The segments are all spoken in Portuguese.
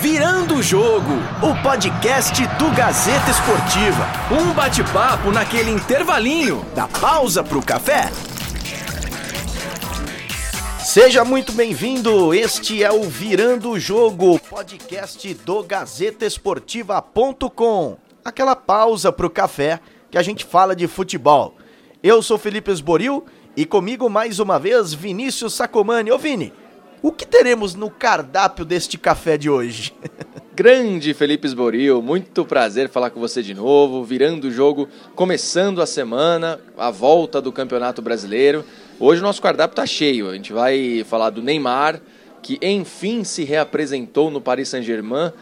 Virando o Jogo, o podcast do Gazeta Esportiva. Um bate-papo naquele intervalinho da pausa pro café. Seja muito bem-vindo. Este é o Virando o Jogo, podcast do GazetaEsportiva.com. Aquela pausa pro café que a gente fala de futebol. Eu sou Felipe Esboril e comigo mais uma vez Vinícius Sacomani. Ô Vini, o que teremos no cardápio deste café de hoje? Grande Felipe Esboril, muito prazer falar com você de novo, virando o jogo, começando a semana, a volta do Campeonato Brasileiro. Hoje o nosso cardápio está cheio, a gente vai falar do Neymar, que enfim se reapresentou no Paris Saint-Germain,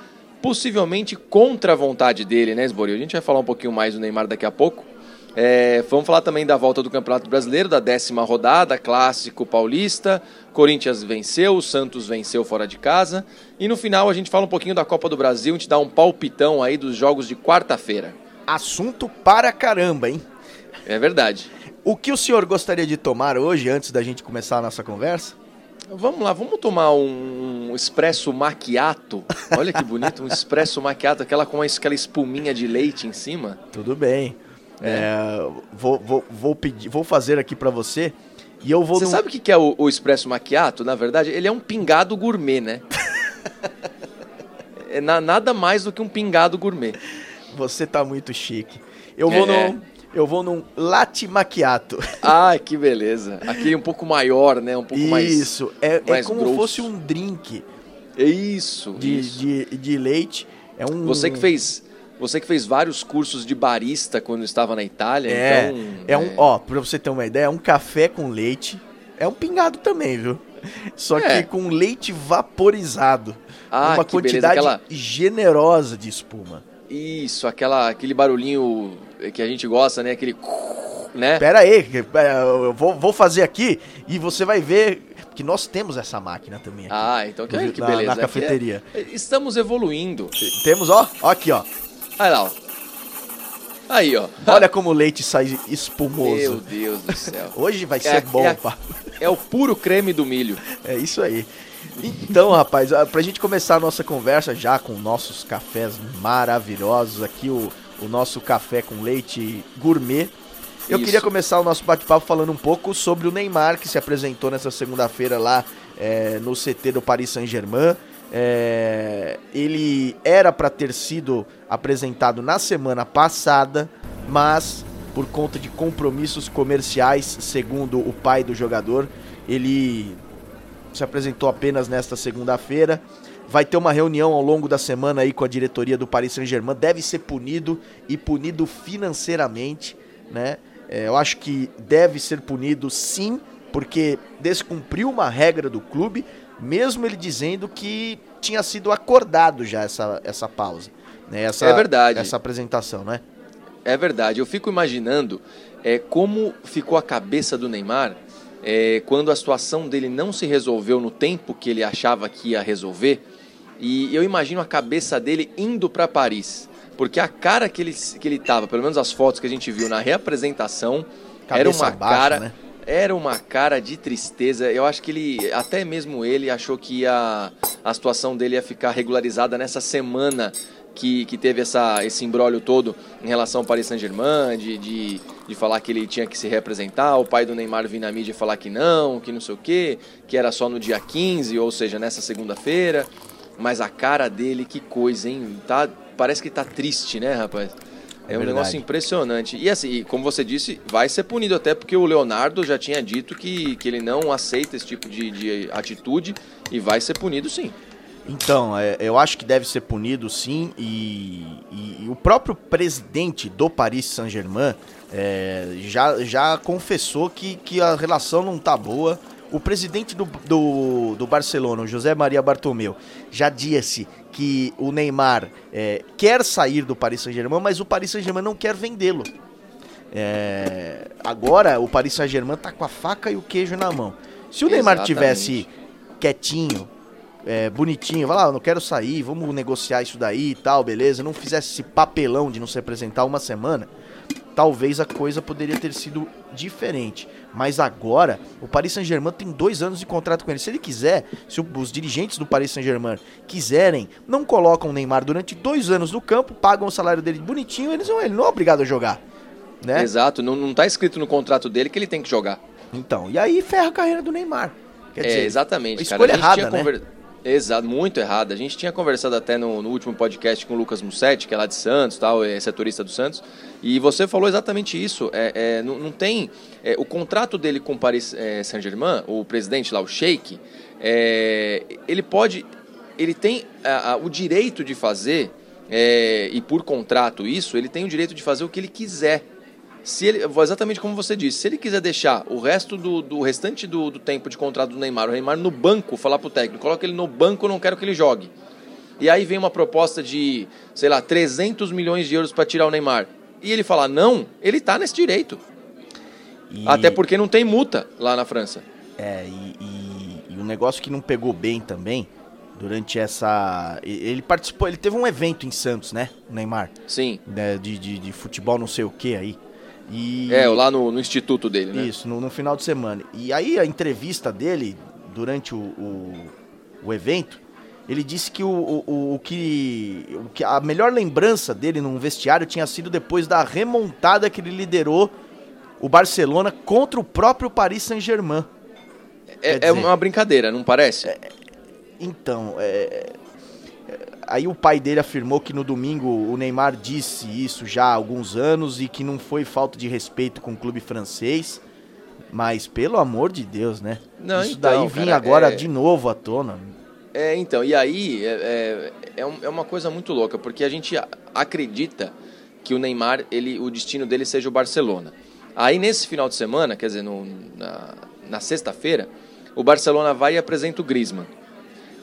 possivelmente contra a vontade dele, né, Esboril? A gente vai falar um pouquinho mais do Neymar daqui a pouco. É, vamos falar também da volta do Campeonato Brasileiro, da décima rodada, clássico paulista. Corinthians venceu, o Santos venceu fora de casa. E no final a gente fala um pouquinho da Copa do Brasil, a gente dá um palpitão aí dos jogos de quarta-feira. Assunto para caramba, hein? É verdade. O que o senhor gostaria de tomar hoje, antes da gente começar a nossa conversa? Vamos lá, vamos tomar um espresso macchiato. Olha que bonito, um espresso macchiato, aquela com aquela espuminha de leite em cima. Tudo bem. É, vou, vou, vou, pedir, vou fazer aqui para você e eu vou. Você sabe o que é o, o espresso macchiato? Na verdade, ele é um pingado gourmet, né? é na, nada mais do que um pingado gourmet. Você tá muito chique. Eu vou é. no eu vou num latte macchiato. Ah, que beleza. Aqui um pouco maior, né? Um pouco Isso, mais Isso, é, é como grosso. fosse um drink. É isso, de, isso. De, de leite. É um... Você que fez você que fez vários cursos de barista quando estava na Itália, é, então... É um, ó, pra você ter uma ideia, é um café com leite. É um pingado também, viu? Só é. que com leite vaporizado. Ah, uma quantidade aquela... generosa de espuma. Isso, aquela, aquele barulhinho que a gente gosta, né? Aquele... Né? Pera aí, eu vou, vou fazer aqui e você vai ver que nós temos essa máquina também aqui. Ah, então que, que beleza. Na, na cafeteria. É, estamos evoluindo. Temos, ó, ó aqui, ó. Olha lá, ó. Aí, ó. Olha como o leite sai espumoso. Meu Deus do céu. Hoje vai é ser bom, é, pá. É o puro creme do milho. É isso aí. Então, rapaz, pra gente começar a nossa conversa já com nossos cafés maravilhosos, aqui o, o nosso café com leite gourmet. Eu Isso. queria começar o nosso bate-papo falando um pouco sobre o Neymar, que se apresentou nessa segunda-feira lá é, no CT do Paris Saint-Germain. É, ele era para ter sido apresentado na semana passada, mas por conta de compromissos comerciais, segundo o pai do jogador, ele se apresentou apenas nesta segunda-feira. Vai ter uma reunião ao longo da semana aí com a diretoria do Paris Saint-Germain. Deve ser punido e punido financeiramente, né? É, eu acho que deve ser punido sim, porque descumpriu uma regra do clube mesmo ele dizendo que tinha sido acordado já essa, essa pausa. Né? Essa, é verdade. Essa apresentação, né? É verdade. Eu fico imaginando é, como ficou a cabeça do Neymar é, quando a situação dele não se resolveu no tempo que ele achava que ia resolver. E eu imagino a cabeça dele indo para Paris. Porque a cara que ele, que ele tava, pelo menos as fotos que a gente viu na reapresentação, cabeça era uma abaixo, cara. Né? Era uma cara de tristeza. Eu acho que ele, até mesmo ele, achou que a, a situação dele ia ficar regularizada nessa semana que, que teve essa, esse embrólio todo em relação ao Paris Saint-Germain, de, de, de, falar que ele tinha que se representar, o pai do Neymar vir na mídia falar que não, que não sei o quê, que era só no dia 15, ou seja, nessa segunda-feira. Mas a cara dele, que coisa, hein? Tá, parece que tá triste, né, rapaz? É, é um verdade. negócio impressionante. E assim, como você disse, vai ser punido até porque o Leonardo já tinha dito que, que ele não aceita esse tipo de, de atitude e vai ser punido sim. Então, é, eu acho que deve ser punido sim, e, e, e o próprio presidente do Paris Saint-Germain é, já, já confessou que, que a relação não tá boa. O presidente do, do, do Barcelona, José Maria Bartomeu, já disse que o Neymar é, quer sair do Paris Saint-Germain, mas o Paris Saint-Germain não quer vendê-lo. É, agora o Paris Saint-Germain tá com a faca e o queijo na mão. Se o Exatamente. Neymar tivesse quietinho, é, bonitinho, vai lá, eu não quero sair, vamos negociar isso daí e tal, beleza, não fizesse esse papelão de não se apresentar uma semana, talvez a coisa poderia ter sido diferente. Mas agora, o Paris Saint-Germain tem dois anos de contrato com ele. Se ele quiser, se os dirigentes do Paris Saint-Germain quiserem, não colocam o Neymar durante dois anos no campo, pagam o salário dele bonitinho, eles não, ele não é obrigado a jogar. Né? Exato, não, não tá escrito no contrato dele que ele tem que jogar. Então, e aí ferra a carreira do Neymar. Quer é, dizer, exatamente. Escolha cara. errada, né? Conver... Exato, muito errada. A gente tinha conversado até no, no, último podcast com o Lucas Mussetti, que é lá de Santos, tal, é setorista do Santos, e você falou exatamente isso. É, é não, não, tem. É, o contrato dele com o Paris é, Saint-Germain, o presidente lá, o Sheik, é, ele pode. Ele tem a, a, o direito de fazer, é, e por contrato isso, ele tem o direito de fazer o que ele quiser se ele, exatamente como você disse, se ele quiser deixar o resto do, do restante do, do, tempo de contrato do Neymar, o Neymar no banco, falar pro técnico, coloca ele no banco, não quero que ele jogue. E aí vem uma proposta de, sei lá, 300 milhões de euros para tirar o Neymar. E ele falar não, ele tá nesse direito. E... Até porque não tem multa lá na França. É, e, e, e um negócio que não pegou bem também, durante essa. Ele participou, ele teve um evento em Santos, né? O Neymar. Sim. Né, de, de, de futebol não sei o que aí. E... É, lá no, no instituto dele, né? Isso, no, no, final de semana. E aí a entrevista dele, durante o, o, o evento, ele disse que o, o, o, que, o que a melhor lembrança dele num vestiário tinha sido depois da remontada que ele liderou o Barcelona contra o próprio Paris Saint-Germain. É, é, uma brincadeira, não parece? É, então, é, Aí o pai dele afirmou que no domingo o Neymar disse isso já há alguns anos e que não foi falta de respeito com o clube francês. Mas pelo amor de Deus, né? Não, isso então, daí vinha agora é... de novo à tona. É, então, e aí é, é, é, é uma coisa muito louca, porque a gente acredita que o Neymar, ele, o destino dele seja o Barcelona. Aí nesse final de semana, quer dizer, no, na, na sexta-feira, o Barcelona vai e apresenta o Griezmann.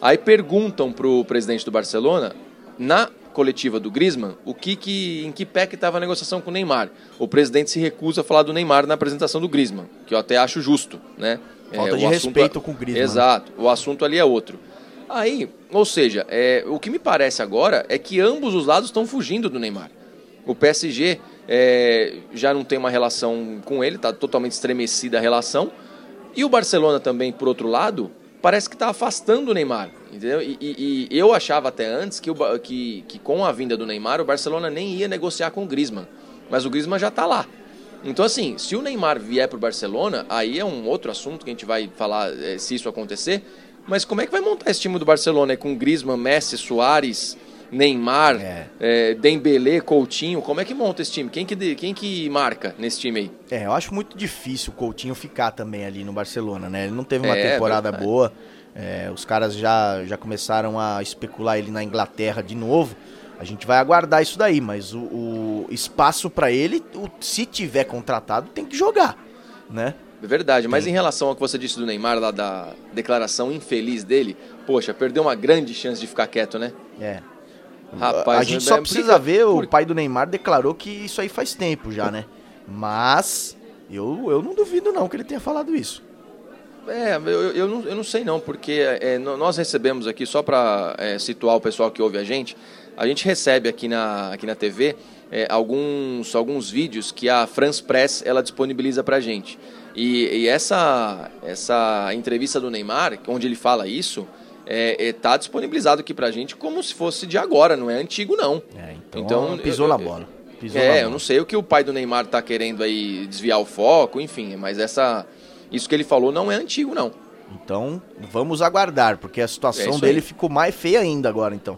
Aí perguntam pro presidente do Barcelona, na coletiva do Griezmann, o que, que em que pé que estava a negociação com o Neymar. O presidente se recusa a falar do Neymar na apresentação do Griezmann, que eu até acho justo, né? Falta é, de respeito com o Griezmann. Exato, o assunto ali é outro. Aí, ou seja, é, o que me parece agora é que ambos os lados estão fugindo do Neymar. O PSG é, já não tem uma relação com ele, está totalmente estremecida a relação. E o Barcelona também, por outro lado, parece que está afastando o Neymar. Entendeu? E, e, e, eu achava até antes que, o, que, que com a vinda do Neymar, o Barcelona nem ia negociar com o Griezmann. Mas o Griezmann já está lá. Então, assim, se o Neymar vier para o Barcelona, aí é um outro assunto que a gente vai falar é, se isso acontecer. Mas como é que vai montar esse time do Barcelona? É com Griezmann, Messi, Soares, Neymar, é. É, Dembélé, Coutinho? Como é que monta esse time? Quem que, quem que marca nesse time aí? É, eu acho muito difícil o Coutinho ficar também ali no Barcelona, né? Ele não teve uma é, temporada verdade. boa. É, os caras já, já começaram a especular ele na Inglaterra de novo. A gente vai aguardar isso daí, mas o, o espaço para ele, o, se tiver contratado, tem que jogar, né? É verdade, mas em relação ao que você disse do Neymar, lá da declaração infeliz dele, poxa, perdeu uma grande chance de ficar quieto, né? É. Rapaz, a gente só precisa ver, o pai do Neymar declarou que isso aí faz tempo já, né? Mas eu, eu não duvido não que ele tenha falado isso. É, eu, eu, não, eu não sei não, porque é, nós recebemos aqui, só para é, situar o pessoal que ouve a gente, a gente recebe aqui na, aqui na TV é, alguns, alguns vídeos que a France Press ela disponibiliza para a gente. E, e, essa, essa entrevista do Neymar, onde ele fala isso, está é, é, tá disponibilizado aqui para a gente como se fosse de agora, não é antigo não. É, então, então pisou eu, na bola. Pisou é, na bola. eu não sei o que o pai do Neymar está querendo aí desviar o foco, enfim, mas essa isso que ele falou não é antigo, não. Então, vamos aguardar, porque a situação é dele aí. ficou mais feia ainda agora, então.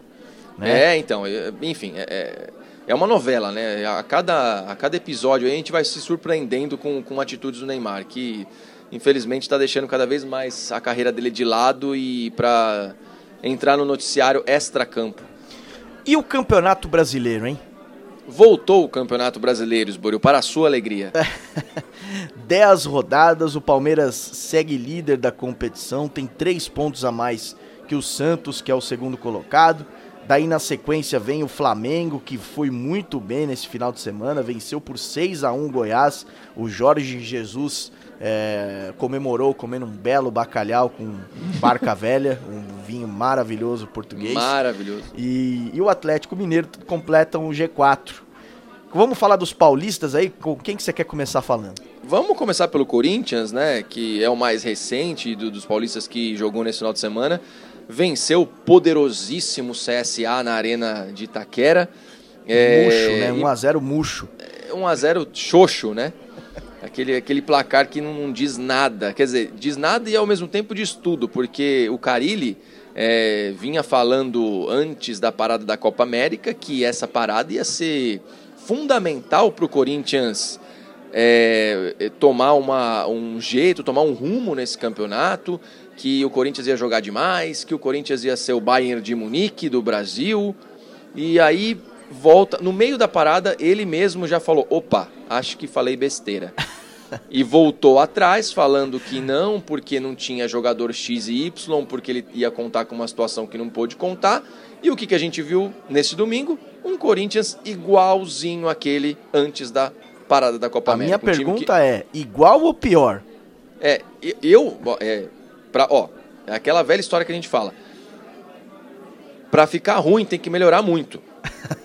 Né? É, então, é, enfim, é, é, é uma novela, né? A cada, a cada episódio a gente vai se surpreendendo com, com atitudes do Neymar, que infelizmente está deixando cada vez mais a carreira dele de lado e para entrar no noticiário extra-campo. E o Campeonato Brasileiro, hein? Voltou o Campeonato Brasileiro, Esboril, para a sua alegria. 10 rodadas, o Palmeiras segue líder da competição, tem 3 pontos a mais que o Santos, que é o segundo colocado. Daí na sequência vem o Flamengo, que foi muito bem nesse final de semana, venceu por 6 a 1 Goiás. O Jorge Jesus é, comemorou comendo um belo bacalhau com barca velha, um vinho maravilhoso português. Maravilhoso. E, e o Atlético Mineiro completam o G4 Vamos falar dos paulistas aí? Com quem que você quer começar falando? Vamos começar pelo Corinthians, né? Que é o mais recente do, dos paulistas que jogou nesse final de semana. Venceu o poderosíssimo CSA na Arena de Itaquera. É, murcho, né? 1x0 murcho. 1x0 xoxo, né? Aquele, aquele placar que não, diz nada. Quer dizer, diz nada e ao mesmo tempo diz tudo, porque o Carilli é, vinha falando antes da parada da Copa América que essa parada ia ser fundamental para o Corinthians é, é, tomar uma, um jeito, tomar um rumo nesse campeonato, que o Corinthians ia jogar demais, que o Corinthians ia ser o Bayern de Munique do Brasil. E aí volta, no meio da parada, ele mesmo já falou: opa, acho que falei besteira. e voltou atrás falando que não, porque não tinha jogador X e Y, porque ele ia contar com uma situação que não pôde contar. E o que, que a gente viu nesse domingo? Um Corinthians igualzinho aquele antes da parada da Copa a América. A minha um pergunta que... é, igual ou pior? É, eu, é, pra, ó, é aquela velha história que a gente fala. Para ficar ruim tem que melhorar muito.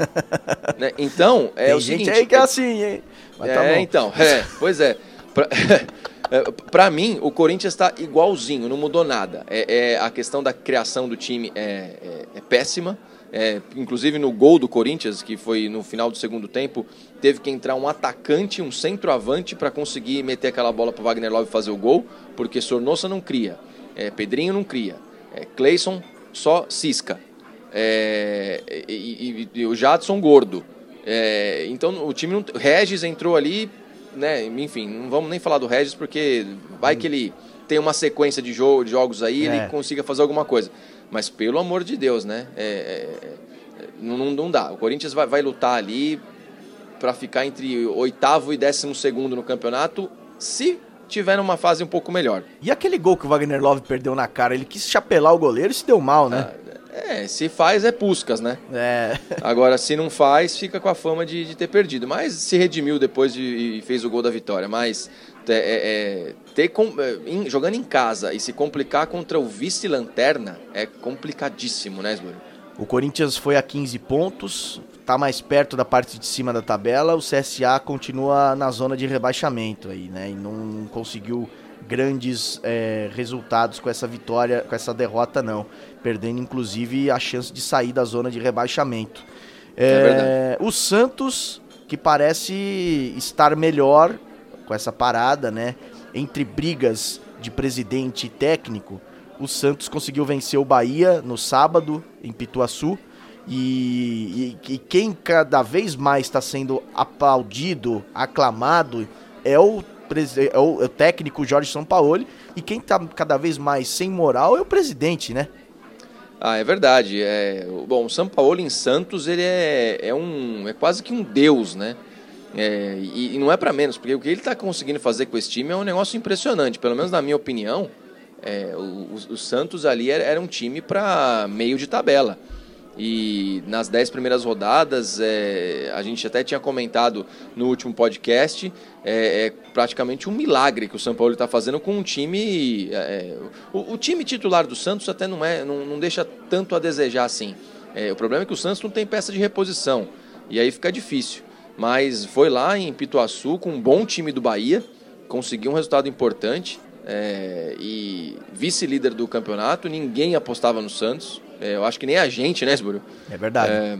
né? Então, é tem o gente seguinte, aí que é assim, hein? Mas tá é, tá então, é, pois é. Para mim, o Corinthians está igualzinho, não mudou nada. É, é, a questão da criação do time é, é, é péssima. É, inclusive no gol do Corinthians, que foi no final do segundo tempo, teve que entrar um atacante, um centroavante para conseguir meter aquela bola para Wagner Love fazer o gol, porque Sornosa não cria, é, Pedrinho não cria, é, Cleison só cisca, é, e, e, e, o Jadson gordo. É, então o time não, Regis entrou ali né, enfim, não vamos nem falar do Regis porque vai que ele tem uma sequência de, jogo, de jogos aí e é. ele consiga fazer alguma coisa. Mas pelo amor de Deus, né? É, é, não, não dá. O Corinthians vai, vai lutar ali para ficar entre oitavo e décimo segundo no campeonato, se tiver numa fase um pouco melhor. E aquele gol que o Wagner Love perdeu na cara, ele quis chapelar o goleiro e se deu mal, né? Ah, é, se faz é Puscas, né? É. Agora, se não faz, fica com a fama de, de ter perdido. Mas se redimiu depois de, e fez o gol da vitória. Mas é, é, ter com, é, em, jogando em casa e se complicar contra o vice-lanterna é complicadíssimo, né, Esburo? O Corinthians foi a 15 pontos, está mais perto da parte de cima da tabela. O CSA continua na zona de rebaixamento aí, né? E não conseguiu grandes é, resultados com essa vitória, com essa derrota não, perdendo inclusive a chance de sair da zona de rebaixamento. É, é o Santos que parece estar melhor com essa parada, né? Entre brigas de presidente e técnico, o Santos conseguiu vencer o Bahia no sábado em Pituaçu. E, e, e quem cada vez mais está sendo aplaudido, aclamado, é o é o, é o técnico Jorge Sampaoli, e quem está cada vez mais sem moral é o presidente, né? Ah, é verdade. É, bom, o São Paulo em Santos ele é, é, um, é quase que um deus, né? É, e, e, não é para menos, porque o que ele está conseguindo fazer com esse time é um negócio impressionante. Pelo menos na minha opinião, é, o, o, Santos ali era, era um time para meio de tabela. E nas dez primeiras rodadas, é, a gente até tinha comentado no último podcast, é, é praticamente um milagre que o São Paulo está fazendo com um time. É, o, o, time titular do Santos até não, é, não, não deixa tanto a desejar assim. É, o problema é que o Santos não tem peça de reposição, e aí fica difícil. Mas foi lá em Pituaçu com um bom time do Bahia, conseguiu um resultado importante. É, e vice-líder do campeonato, ninguém apostava no Santos. É, eu acho que nem a gente, né, Sburo? É verdade. É,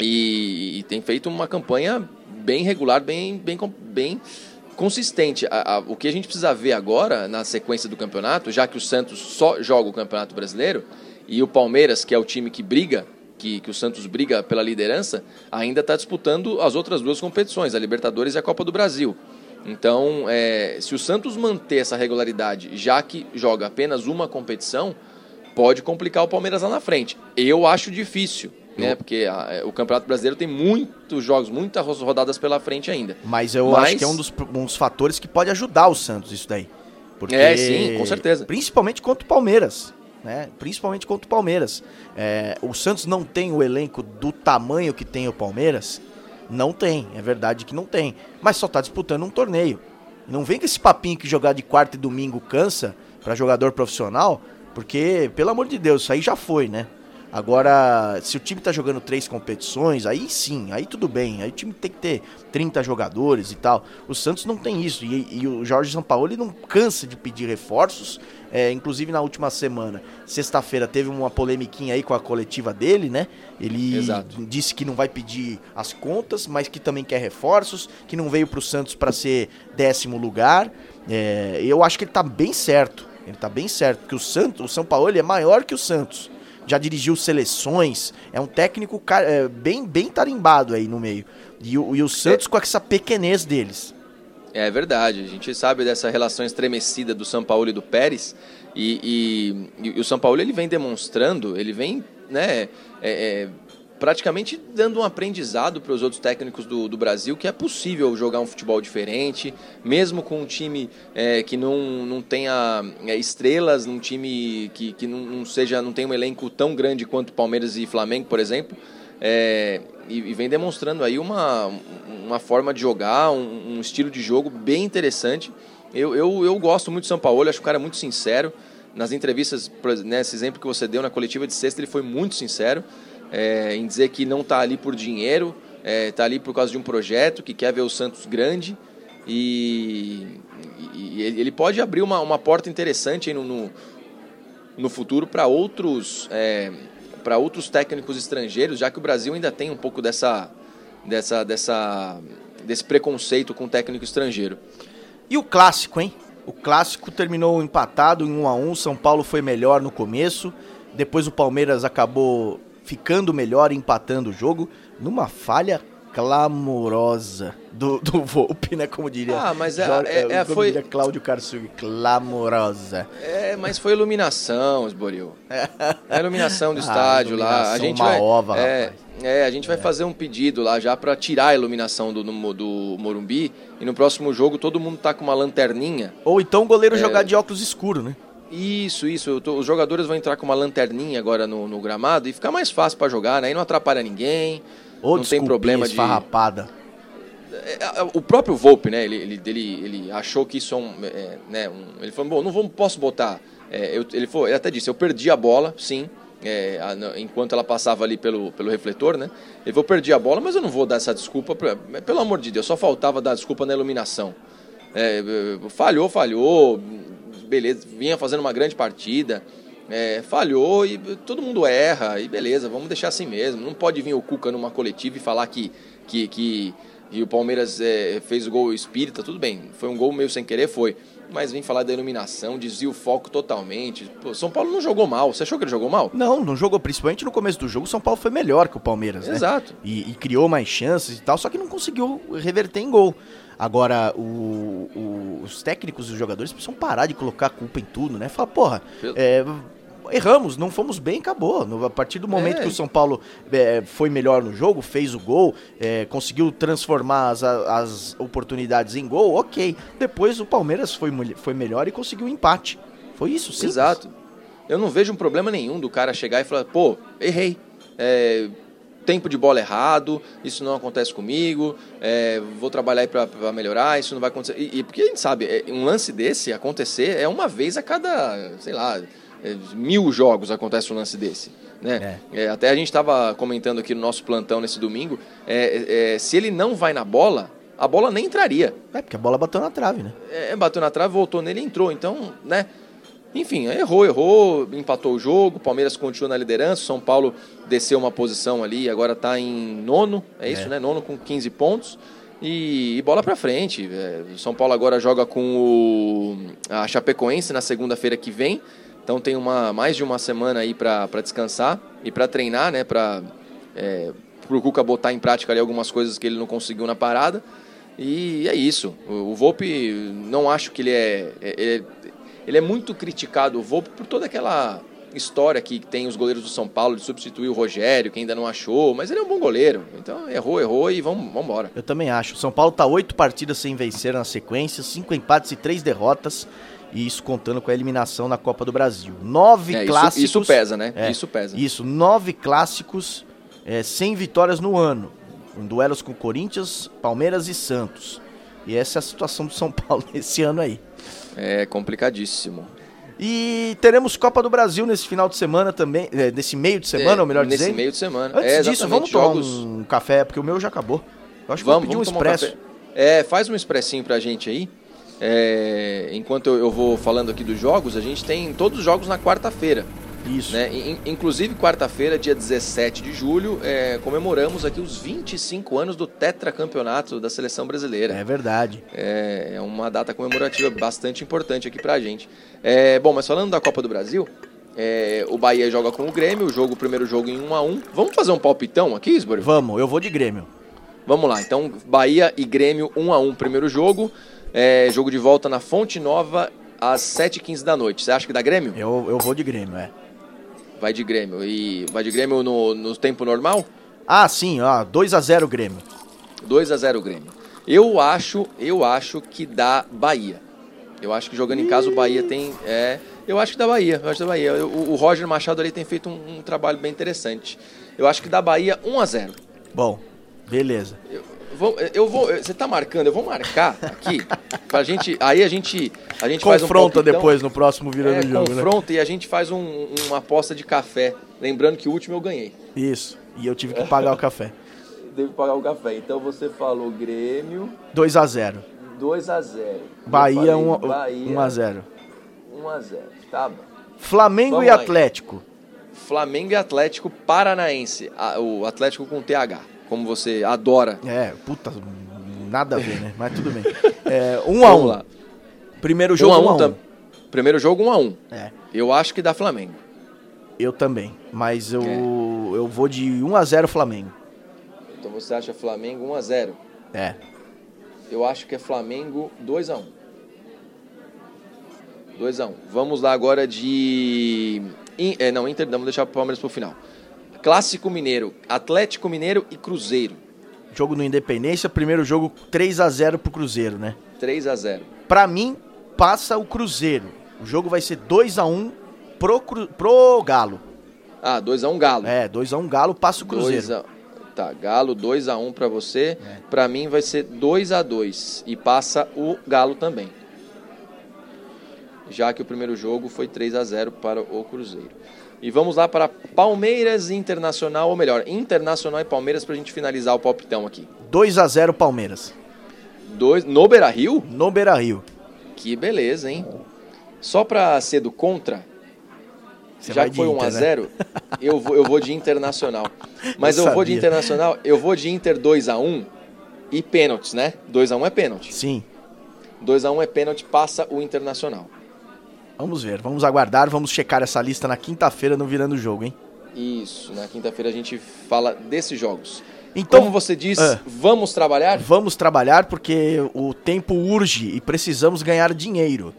e, e, tem feito uma campanha bem regular, bem, bem, bem consistente. A, a, o que a gente precisa ver agora, na sequência do campeonato, já que o Santos só joga o Campeonato Brasileiro, e o Palmeiras, que é o time que briga, que, que o Santos briga pela liderança, ainda está disputando as outras duas competições, a Libertadores e a Copa do Brasil. Então, é, se o Santos manter essa regularidade, já que joga apenas uma competição, pode complicar o Palmeiras lá na frente. Eu acho difícil, né? Porque a, é, o Campeonato Brasileiro tem muitos jogos, muitas rodadas pela frente ainda. Mas eu Mas... acho que é um dos, um dos fatores que pode ajudar o Santos isso daí. Porque, é, sim, com certeza. Principalmente contra o Palmeiras. Né? Principalmente contra o Palmeiras. É, o Santos não tem o elenco do tamanho que tem o Palmeiras. Não tem, é verdade que não tem. Mas só está disputando um torneio. Não vem com esse papinho que jogar de quarta e domingo cansa para jogador profissional. Porque, pelo amor de Deus, isso aí já foi, né? Agora, se o time tá jogando três competições, aí sim, aí tudo bem. Aí o time tem que ter 30 jogadores e tal. O Santos não tem isso. E, e o Jorge Sampaoli não cansa de pedir reforços. É, inclusive na última semana, sexta-feira, teve uma polemiquinha aí com a coletiva dele, né? Ele Exato. disse que não vai pedir as contas, mas que também quer reforços, que não veio pro Santos para ser décimo lugar. É, eu acho que ele tá bem certo. Ele tá bem certo, porque o Santos, o São Paulo ele é maior que o Santos já dirigiu seleções, é um técnico é, bem, bem tarimbado aí no meio. E o, e o Santos com essa pequenez deles. É verdade, a gente sabe dessa relação estremecida do São Paulo e do Pérez, e, e, e o São Paulo ele vem demonstrando, ele vem né, é, é praticamente dando um aprendizado para os outros técnicos do, do, Brasil que é possível jogar um futebol diferente, mesmo com um time é, que não, não tenha é, estrelas, num time que, que não, não, seja não tem um elenco tão grande quanto Palmeiras e Flamengo, por exemplo. É, e, e, vem demonstrando aí uma, uma forma de jogar, um, um estilo de jogo bem interessante. Eu, eu, eu gosto muito do São Paulo, acho que o cara é muito sincero. Nas entrevistas, nesse exemplo que você deu na coletiva de sexta, ele foi muito sincero é, em dizer que não está ali por dinheiro, está é, tá ali por causa de um projeto, que quer ver o Santos grande. E, e ele pode abrir uma, uma porta interessante no, no, no futuro para outros, é, outros técnicos estrangeiros, já que o Brasil ainda tem um pouco dessa, dessa, dessa, desse preconceito com técnico estrangeiro. E o clássico, hein? O clássico terminou empatado em 1 a 1 São Paulo foi melhor no começo. Depois o Palmeiras acabou ficando melhor, empatando o jogo, numa falha clamorosa do, do Volpe, né? Como diria. Ah, mas é, Jorge, é, é foi. Diria Cláudio Karsug, clamorosa. É, mas foi iluminação, Esboril. É a iluminação do ah, estádio lá. A gente uma vai, ova, é, rapaz. É, a gente vai é. fazer um pedido lá já para tirar a iluminação do, do, do Morumbi e no próximo jogo todo mundo tá com uma lanterninha. Ou então o goleiro é... jogar de óculos escuros, né? Isso, isso. Tô, os jogadores vão entrar com uma lanterninha agora no, no gramado e ficar mais fácil para jogar, né? Aí não atrapalha ninguém. Ou não tem problema de farrapada. É, é, o próprio Volpe, né? Ele, ele, ele, ele achou que isso é um, é, né? Um, ele falou, bom, não vou, posso botar. É, eu, ele, foi, ele até disse, eu perdi a bola, sim. É, a, enquanto ela passava ali pelo, pelo refletor, né? Ele falou, perdi a bola, mas eu não vou dar essa desculpa. Pra, pelo amor de Deus, só faltava dar desculpa na iluminação. É, falhou, falhou beleza, vinha fazendo uma grande partida, é, falhou e todo mundo erra, e beleza, vamos deixar assim mesmo. Não pode vir o Cuca numa coletiva e falar que, que, que, que o Palmeiras é, fez o gol espírita, tudo bem, foi um gol meio sem querer, foi. Mas vem falar da iluminação, desvia o foco totalmente. Pô, São Paulo não jogou mal. Você achou que ele jogou mal? Não, não jogou. Principalmente no começo do jogo, São Paulo foi melhor que o Palmeiras. Né? Exato. Né? E, e criou mais chances e tal, só que não conseguiu reverter em gol. Agora, o, o, os técnicos e os jogadores precisam parar de colocar a culpa em tudo, né? Fala, porra, é, erramos, não fomos bem, acabou. No, a partir do momento é. que o São Paulo é, foi melhor no jogo, fez o gol, é, conseguiu transformar as, as oportunidades em gol, ok. Depois o Palmeiras foi, foi melhor e conseguiu um empate. Foi isso, sim. Exato. Eu não vejo um problema nenhum do cara chegar e falar, pô, errei. Tempo de bola errado, isso não acontece comigo, é, vou trabalhar aí para melhorar, isso não vai acontecer. E, e, porque a gente sabe, é, um lance desse acontecer é uma vez a cada, sei lá, é, mil jogos acontece um lance desse. Né? É. é até a gente estava comentando aqui no nosso plantão nesse domingo, é, se ele não vai na bola, a bola nem entraria. É, porque a bola bateu na trave, né? É, bateu na trave, voltou nele e entrou. Então, né? Enfim, errou, errou, empatou o jogo, Palmeiras continua na liderança, São Paulo desceu uma posição ali, agora está em nono, é isso, é. né? Nono com 15 pontos. E, e bola para frente. É, São Paulo agora joga com o, a Chapecoense na segunda-feira que vem. Então tem uma, mais de uma semana aí para descansar e para treinar, né? Para é, o Cuca botar em prática ali algumas coisas que ele não conseguiu na parada. E é isso. O, o Volpe, não acho que ele é, é ele é muito criticado, o Volpe, por toda aquela história que tem os goleiros do São Paulo de substituir o Rogério, que ainda não achou, mas ele é um bom goleiro. Então errou, errou e vamos, vamos embora. Eu também acho. O São Paulo tá oito partidas sem vencer na sequência, cinco empates e três derrotas. E isso contando com a eliminação na Copa do Brasil. Nove é, clássicos. Isso, isso pesa, né? É, isso pesa. Isso, nove clássicos é, sem vitórias no ano. Em duelos com Corinthians, Palmeiras e Santos. E essa é a situação do São Paulo esse ano aí. É complicadíssimo. E teremos Copa do Brasil nesse final de semana também, é, nesse meio de semana, É, ou melhor nesse dizendo. meio de semana. Antes É, disso, vamos tomar jogos- um café, porque o meu já acabou. Eu acho que Vamos, vou pedir um tomar expresso. É, faz um expressinho pra gente aí. É, enquanto eu, eu vou falando aqui dos jogos, a gente tem todos os jogos na quarta-feira. Isso. Né? In- Inclusive, quarta-feira, dia 17 de julho, é, comemoramos aqui os 25 anos do tetracampeonato da seleção brasileira. É verdade. É, é uma data comemorativa bastante importante aqui pra gente. É, bom, mas falando da Copa do Brasil, é, o Bahia joga com o Grêmio, o jogo, o primeiro jogo em 1 a 1 Vamos fazer um palpitão aqui, Isbor? Vamos, eu vou de Grêmio. Vamos lá, então Bahia e Grêmio 1 a 1 primeiro jogo. É, jogo de volta na Fonte Nova às 7h15 da noite. Você acha que dá Grêmio? Eu, eu vou de Grêmio, é. Vai de Grêmio. E vai de Grêmio no, no tempo normal? Ah, sim, ó, 2x0 Grêmio. 2 a 0 Grêmio. Eu acho, eu acho que dá Bahia. Eu acho que jogando em casa o Bahia tem. É, eu acho que dá Bahia. Eu acho que dá Bahia. O, o Roger Machado ali tem feito um, um trabalho bem interessante. Eu acho que dá Bahia 1 a 0 Bom, beleza. Eu vou, eu vou, você tá marcando, eu vou marcar aqui pra gente, aí a gente, a gente faz um Confronta palpitão. depois no próximo virando é, jogo, né? confronta e a gente faz um- uma aposta de café. Lembrando que o último eu ganhei. Isso. E eu tive que pagar o café. Devo pagar o café. Então você falou Grêmio 2x0. 2 a 0 Bahia Eu 1 falei Bahia 1x0. 1 a 0 Tá bom. Flamengo Vamos e Atlético. Flamengo e Atlético Paranaense. O Atlético com TH, como você adora. É, puta, nada a ver, né? Mas tudo bem. É, 1x1. Vamos lá. Primeiro 1 jogo a 1 1x1. tam- Primeiro jogo 1 a 1 É, Eu acho que dá Flamengo. eu também. Mas eu, É. eu vou de 1x0 Flamengo. Então você acha Flamengo 1 a 0 É. Eu acho que é Flamengo 2 a 1 2 a 1 Vamos lá agora de. In- é, não, Inter, vamos deixar o Palmeiras pro final. Clássico Mineiro, Atlético Mineiro e Cruzeiro. Jogo no Independência, primeiro jogo 3x0 pro Cruzeiro, né? 3 a 0 Pra mim, passa o Cruzeiro. O jogo vai ser 2x1 pro, Cru- pro Galo. Ah, 2 a 1 Galo. É, 2x1 Galo, passa o Cruzeiro. 2 a... Tá, Galo 2 a 1 pra você. É. Pra mim vai ser 2 a 2 e passa o Galo também. Já que o primeiro jogo foi 3 a 0 para o Cruzeiro. E vamos lá para Palmeiras Internacional, ou melhor, Internacional e Palmeiras pra gente finalizar o palpitão aqui. 2x0 Palmeiras. Dois, no Beira-Rio? No Beira-Rio. Que beleza, hein? Só pra ser do contra, Você já que foi 1 Inter, a né? 0 eu, vou, eu vou de Internacional. Mas Eu eu, vou de. Internacional, eu vou de Inter 2 a 1 e pênaltis, né? 2 a 1 é pênalti. Sim. 2 a 1 é pênalti, passa o Internacional. Vamos ver, vamos aguardar, vamos checar essa lista na quinta-feira no Virando o Jogo, hein? Isso, na quinta-feira a gente fala desses jogos. Então, Como você disse, Ah. vamos trabalhar? vamos trabalhar porque o tempo urge e precisamos ganhar dinheiro.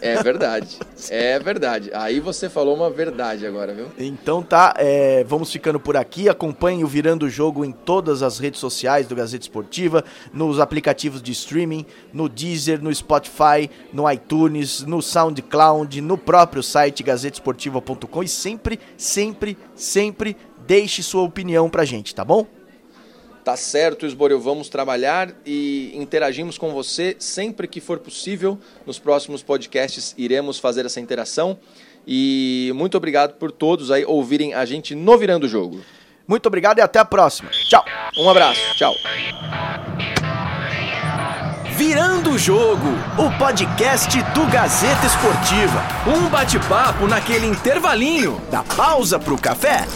É verdade. É verdade. Aí você falou uma verdade agora, viu? Então tá, é, vamos ficando por aqui. Acompanhe o Virando o Jogo em todas as redes sociais do Gazeta Esportiva, nos aplicativos de streaming, no Deezer, no Spotify, no iTunes, no SoundCloud, no próprio site gazetesportiva.com e sempre, sempre, sempre deixe sua opinião pra gente, tá bom? Tá certo, Esboreu, vamos trabalhar e interagimos com você sempre que for possível. Nos próximos podcasts iremos fazer essa interação. E muito obrigado por todos aí ouvirem a gente no Virando o Jogo. Muito obrigado e até a próxima. Tchau! Um abraço, tchau. Virando o Jogo, o podcast do Gazeta Esportiva. Um bate-papo naquele intervalinho da pausa pro café.